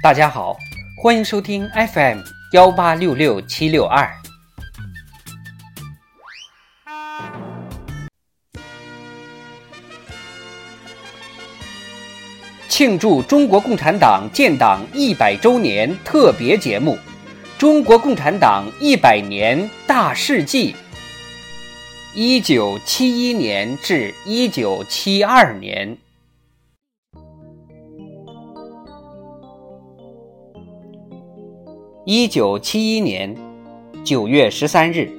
大家好，欢迎收听 FM 幺八六六七六二。庆祝中国共产党建党一百周年特别节目《中国共产党一百年大事记》（一九七一年至一九七二年）。一九七一年九月十三日，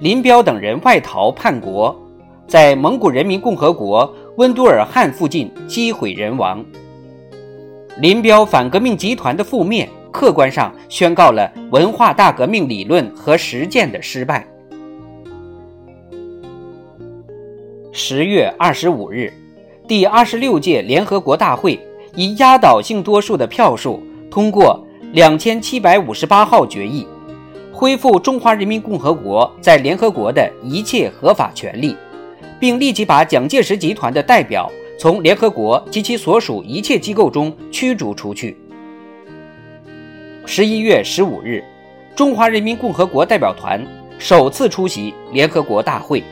林彪等人外逃叛国，在蒙古人民共和国温都尔汗附近击毁人亡。林彪反革命集团的覆灭，客观上宣告了文化大革命理论和实践的失败。十月二十五日，第二十六届联合国大会以压倒性多数的票数通过两千七百五十八号决议，恢复中华人民共和国在联合国的一切合法权利，并立即把蒋介石集团的代表。从联合国及其所属一切机构中驱逐出去。十一月十五日，中华人民共和国代表团首次出席联合国大会。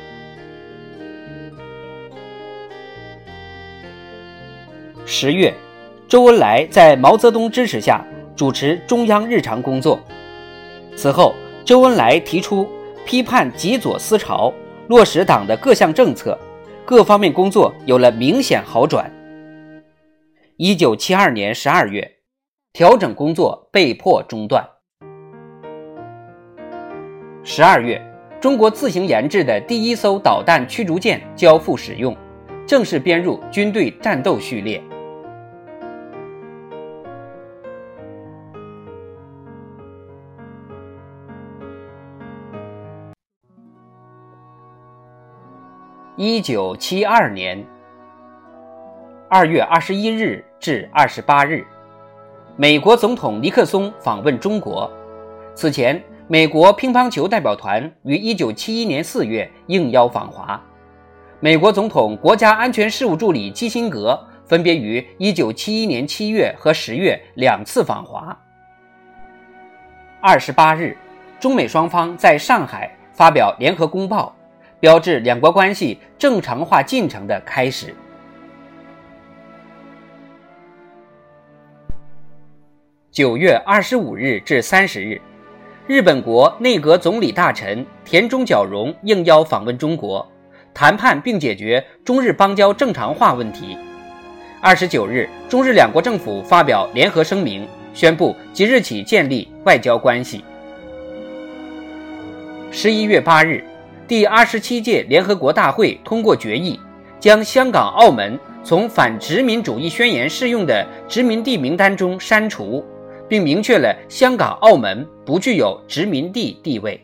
十月，周恩来在毛泽东支持下主持中央日常工作。此后，周恩来提出批判极左思潮，落实党的各项政策。各方面工作有了明显好转。一九七二年十二月，调整工作被迫中断。十二月，中国自行研制的第一艘导弹驱逐舰交付使用，正式编入军队战斗序列。一九七二年二月二十一日至二十八日，美国总统尼克松访问中国。此前，美国乒乓球代表团于一九七一年四月应邀访华。美国总统国家安全事务助理基辛格分别于一九七一年七月和十月两次访华。二十八日，中美双方在上海发表联合公报。标志两国关系正常化进程的开始。九月二十五日至三十日，日本国内阁总理大臣田中角荣应邀访问中国，谈判并解决中日邦交正常化问题。二十九日，中日两国政府发表联合声明，宣布即日起建立外交关系。十一月八日。第二十七届联合国大会通过决议，将香港、澳门从反殖民主义宣言适用的殖民地名单中删除，并明确了香港、澳门不具有殖民地地位。